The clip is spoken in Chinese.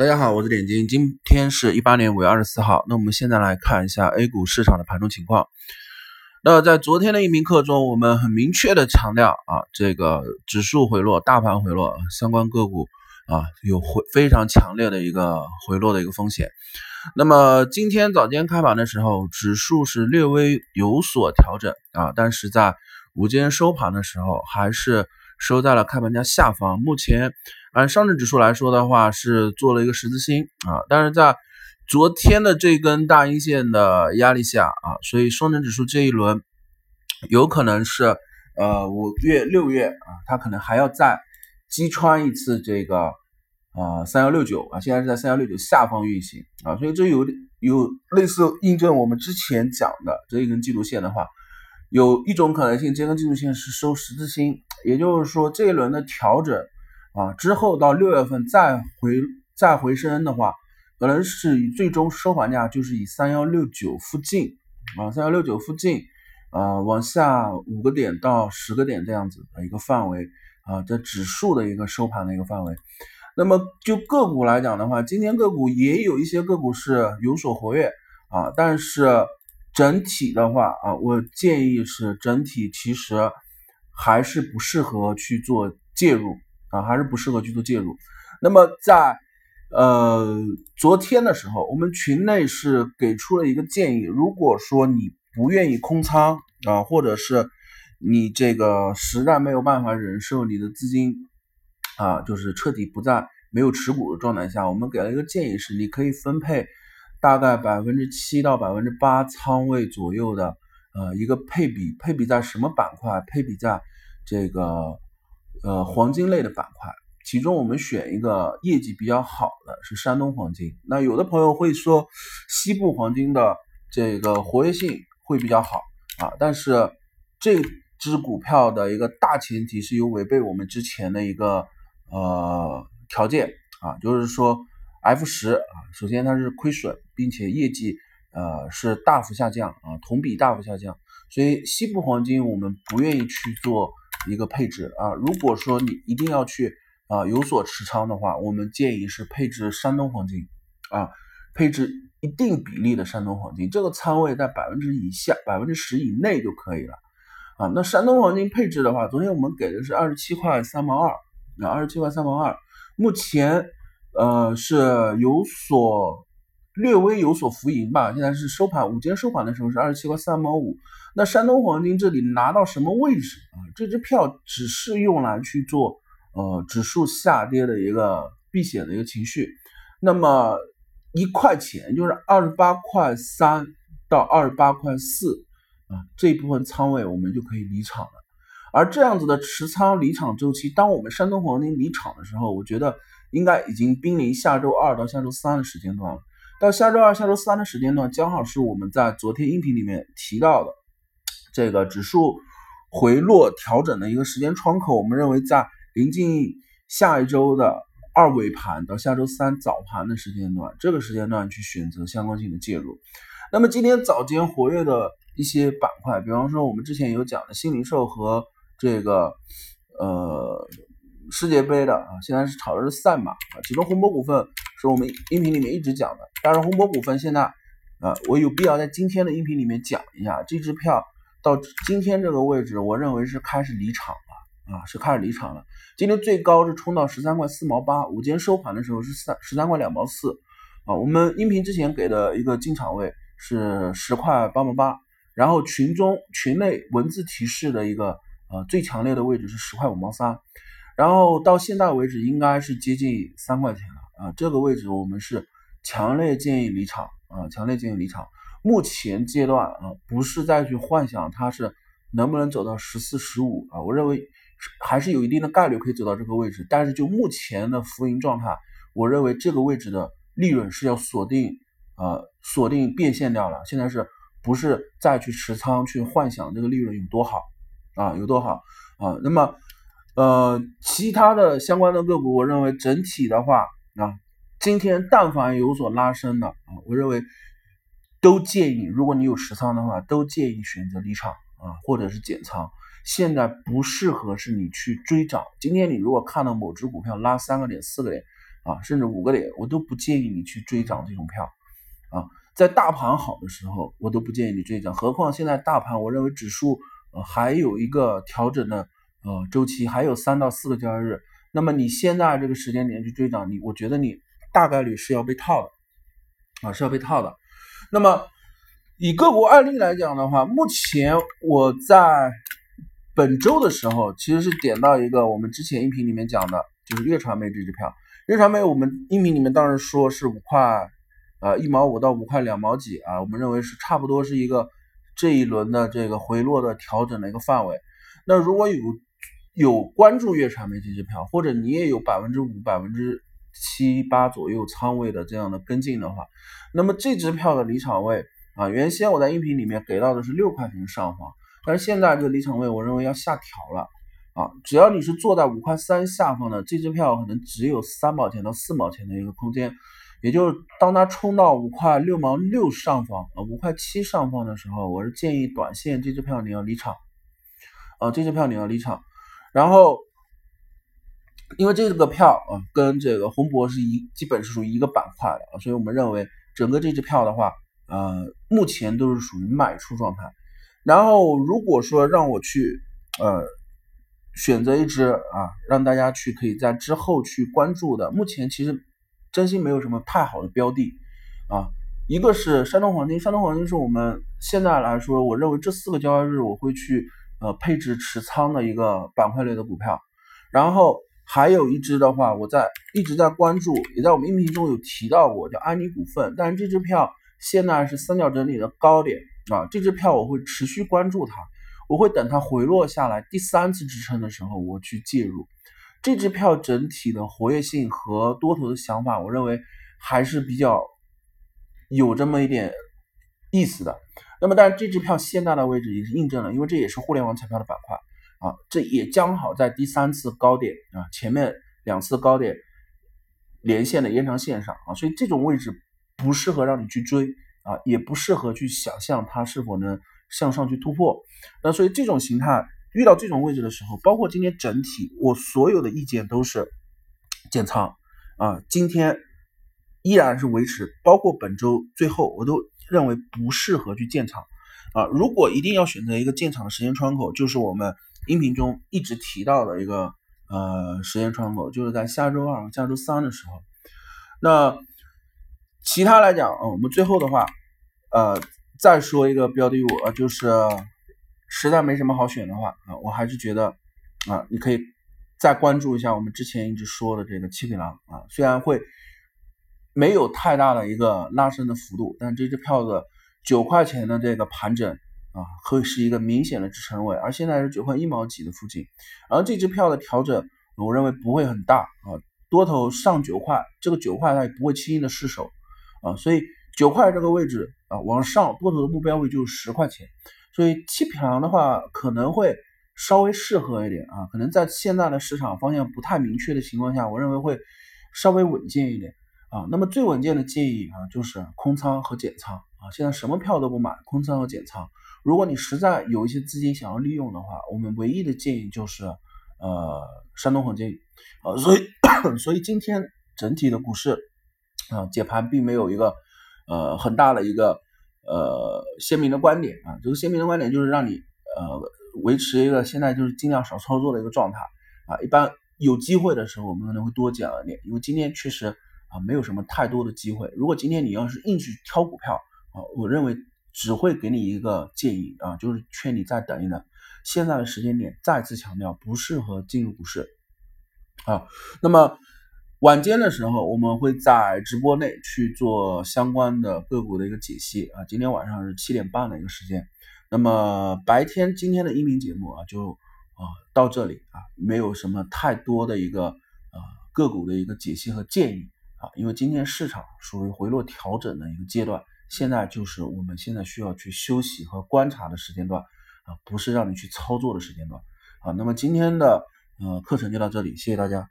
大家好，我是点金，今天是一八年五月二十四号。那我们现在来看一下 A 股市场的盘中情况。那在昨天的一名课中，我们很明确的强调啊，这个指数回落、大盘回落，相关个股啊有回非常强烈的一个回落的一个风险。那么今天早间开盘的时候，指数是略微有所调整啊，但是在午间收盘的时候，还是收在了开盘价下方。目前。按上证指数来说的话，是做了一个十字星啊，但是在昨天的这根大阴线的压力下啊，所以上证指数这一轮有可能是呃五月六月啊，它可能还要再击穿一次这个啊三幺六九啊，现在是在三幺六九下方运行啊，所以这有有类似印证我们之前讲的这一根季度线的话，有一种可能性，这根季度线是收十字星，也就是说这一轮的调整。啊，之后到六月份再回再回升的话，可能是以最终收盘价就是以三幺六九附近啊，三幺六九附近啊往下五个点到十个点这样子的一个范围啊，这指数的一个收盘的一个范围。那么就个股来讲的话，今天个股也有一些个股是有所活跃啊，但是整体的话啊，我建议是整体其实还是不适合去做介入。啊，还是不适合去做介入。那么在呃昨天的时候，我们群内是给出了一个建议：如果说你不愿意空仓啊，或者是你这个实在没有办法忍受你的资金啊，就是彻底不在没有持股的状态下，我们给了一个建议是，你可以分配大概百分之七到百分之八仓位左右的呃一个配比，配比在什么板块？配比在这个。呃，黄金类的板块，其中我们选一个业绩比较好的是山东黄金。那有的朋友会说，西部黄金的这个活跃性会比较好啊，但是这只股票的一个大前提是有违背我们之前的一个呃条件啊，就是说 F 十啊，首先它是亏损，并且业绩呃是大幅下降啊，同比大幅下降，所以西部黄金我们不愿意去做。一个配置啊，如果说你一定要去啊有所持仓的话，我们建议是配置山东黄金啊，配置一定比例的山东黄金，这个仓位在百分之以下，百分之十以内就可以了啊。那山东黄金配置的话，昨天我们给的是二十七块三毛二，啊二十七块三毛二，目前呃是有所。略微有所浮盈吧，现在是收盘，午间收盘的时候是二十七块三毛五。那山东黄金这里拿到什么位置啊？这支票只是用来去做呃指数下跌的一个避险的一个情绪。那么一块钱就是二十八块三到二十八块四啊，这一部分仓位我们就可以离场了。而这样子的持仓离场周期，当我们山东黄金离场的时候，我觉得应该已经濒临下周二到下周三的时间段了。到下周二、下周三的时间段，刚好是我们在昨天音频里面提到的这个指数回落调整的一个时间窗口。我们认为，在临近下一周的二尾盘到下周三早盘的时间段，这个时间段去选择相关性的介入。那么今天早间活跃的一些板块，比方说我们之前有讲的新零售和这个呃世界杯的啊，现在是炒的是赛马啊，其中宏博股份。是我们音频里面一直讲的，当然，宏博股份现在，啊，我有必要在今天的音频里面讲一下，这支票到今天这个位置，我认为是开始离场了，啊，是开始离场了。今天最高是冲到十三块四毛八，午间收盘的时候是三十三块两毛四，啊，我们音频之前给的一个进场位是十块八毛八，然后群中群内文字提示的一个呃最强烈的位置是十块五毛三，然后到现在为止应该是接近三块钱了。啊，这个位置我们是强烈建议离场啊，强烈建议离场。目前阶段啊，不是再去幻想它是能不能走到十四、十五啊，我认为还是有一定的概率可以走到这个位置。但是就目前的浮盈状态，我认为这个位置的利润是要锁定啊，锁定变现掉了。现在是不是再去持仓去幻想这个利润有多好啊，有多好啊？那么呃，其他的相关的个股，我认为整体的话。啊，今天但凡有所拉升的啊，我认为都建议，如果你有持仓的话，都建议选择离场啊，或者是减仓。现在不适合是你去追涨。今天你如果看到某只股票拉三个点、四个点，啊，甚至五个点，我都不建议你去追涨这种票啊。在大盘好的时候，我都不建议你追涨，何况现在大盘，我认为指数呃还有一个调整的呃周期，还有三到四个交易日。那么你现在这个时间点去追涨，你我觉得你大概率是要被套的啊，是要被套的。那么以个股案例来讲的话，目前我在本周的时候其实是点到一个我们之前音频里面讲的，就是粤传媒这支票。粤传媒我们音频里面当时说是五块，呃一毛五到五块两毛几啊，我们认为是差不多是一个这一轮的这个回落的调整的一个范围。那如果有有关注粤传媒这支票，或者你也有百分之五、百分之七八左右仓位的这样的跟进的话，那么这支票的离场位啊，原先我在音频里面给到的是六块钱上方，但是现在这个离场位我认为要下调了。啊，只要你是坐在五块三下方的这支票，可能只有三毛钱到四毛钱的一个空间，也就是当它冲到五块六毛六上方啊，五块七上方的时候，我是建议短线这支票你要离场，啊，这支票你要离场，然后因为这个票啊跟这个宏博是一基本是属于一个板块的，所以我们认为整个这支票的话，呃，目前都是属于卖出状态，然后如果说让我去呃。选择一只啊，让大家去可以在之后去关注的。目前其实真心没有什么太好的标的啊。一个是山东黄金，山东黄金是我们现在来说，我认为这四个交易日我会去呃配置持仓的一个板块类的股票。然后还有一只的话，我在一直在关注，也在我们音频中有提到过，叫安妮股份。但是这支票现在是三角整理的高点啊，这支票我会持续关注它。我会等它回落下来第三次支撑的时候，我去介入。这支票整体的活跃性和多头的想法，我认为还是比较有这么一点意思的。那么，但是这支票现在的位置也是印证了，因为这也是互联网彩票的板块啊，这也刚好在第三次高点啊，前面两次高点连线的延长线上啊，所以这种位置不适合让你去追啊，也不适合去想象它是否能。向上去突破，那所以这种形态遇到这种位置的时候，包括今天整体，我所有的意见都是减仓啊。今天依然是维持，包括本周最后，我都认为不适合去建仓啊。如果一定要选择一个建厂的时间窗口，就是我们音频中一直提到的一个呃时间窗口，就是在下周二、下周三的时候。那其他来讲啊，我们最后的话，呃。再说一个标的物啊，就是实在没什么好选的话啊，我还是觉得啊，你可以再关注一下我们之前一直说的这个七匹狼啊，虽然会没有太大的一个拉升的幅度，但这支票的九块钱的这个盘整啊，会是一个明显的支撑位，而现在是九块一毛几的附近，而这支票的调整，我认为不会很大啊，多头上九块，这个九块它也不会轻易的失手啊，所以。九块这个位置啊，往上多头的目标位就是十块钱，所以七匹狼的话可能会稍微适合一点啊，可能在现在的市场方向不太明确的情况下，我认为会稍微稳健一点啊。那么最稳健的建议啊，就是空仓和减仓啊。现在什么票都不买，空仓和减仓。如果你实在有一些资金想要利用的话，我们唯一的建议就是呃山东黄金啊。所以所以今天整体的股市啊解盘并没有一个。呃，很大的一个呃鲜明的观点啊，这个鲜明的观点就是让你呃维持一个现在就是尽量少操作的一个状态啊。一般有机会的时候，我们可能会多讲一点，因为今天确实啊没有什么太多的机会。如果今天你要是硬去挑股票啊，我认为只会给你一个建议啊，就是劝你再等一等。现在的时间点再次强调不适合进入股市啊。那么。晚间的时候，我们会在直播内去做相关的个股的一个解析啊。今天晚上是七点半的一个时间，那么白天今天的音频节目啊，就啊到这里啊，没有什么太多的一个呃个股的一个解析和建议啊，因为今天市场属于回落调整的一个阶段，现在就是我们现在需要去休息和观察的时间段啊，不是让你去操作的时间段啊。那么今天的呃课程就到这里，谢谢大家。